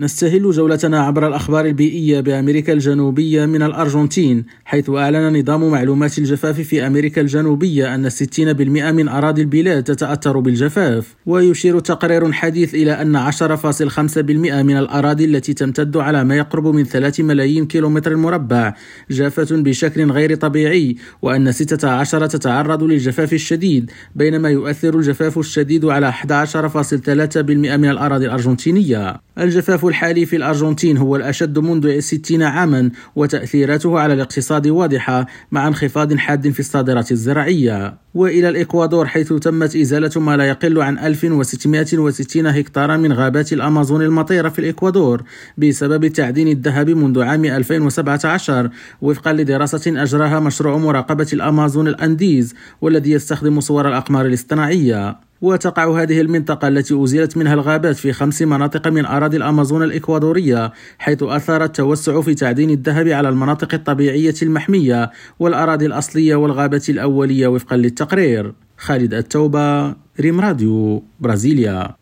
نستهل جولتنا عبر الأخبار البيئية بأمريكا الجنوبية من الأرجنتين حيث أعلن نظام معلومات الجفاف في أمريكا الجنوبية أن 60% من أراضي البلاد تتأثر بالجفاف. ويشير تقرير حديث إلى أن 10.5% من الأراضي التي تمتد على ما يقرب من 3 ملايين كيلومتر مربع جافة بشكل غير طبيعي وأن 16 تتعرض للجفاف الشديد بينما يؤثر الجفاف الشديد على 11.3% من الأراضي الأرجنتينية. الجفاف الحالي في الأرجنتين هو الأشد منذ 60 عاما وتأثيراته على الاقتصاد واضحة مع انخفاض حاد في الصادرات الزراعية. وإلى الإكوادور حيث تمت إزالة ما لا يقل عن 1660 هكتارا من غابات الأمازون المطيرة في الإكوادور بسبب تعدين الذهب منذ عام 2017 وفقا لدراسة أجراها مشروع مراقبة الأمازون الأنديز والذي يستخدم صور الأقمار الاصطناعية. وتقع هذه المنطقة التي أزيلت منها الغابات في خمس مناطق من أراضي الأمازون الإكوادورية حيث أثر التوسع في تعدين الذهب على المناطق الطبيعية المحمية والأراضي الأصلية والغابة الأولية وفقا للتقرير. خالد التوبة ريم راديو برازيليا.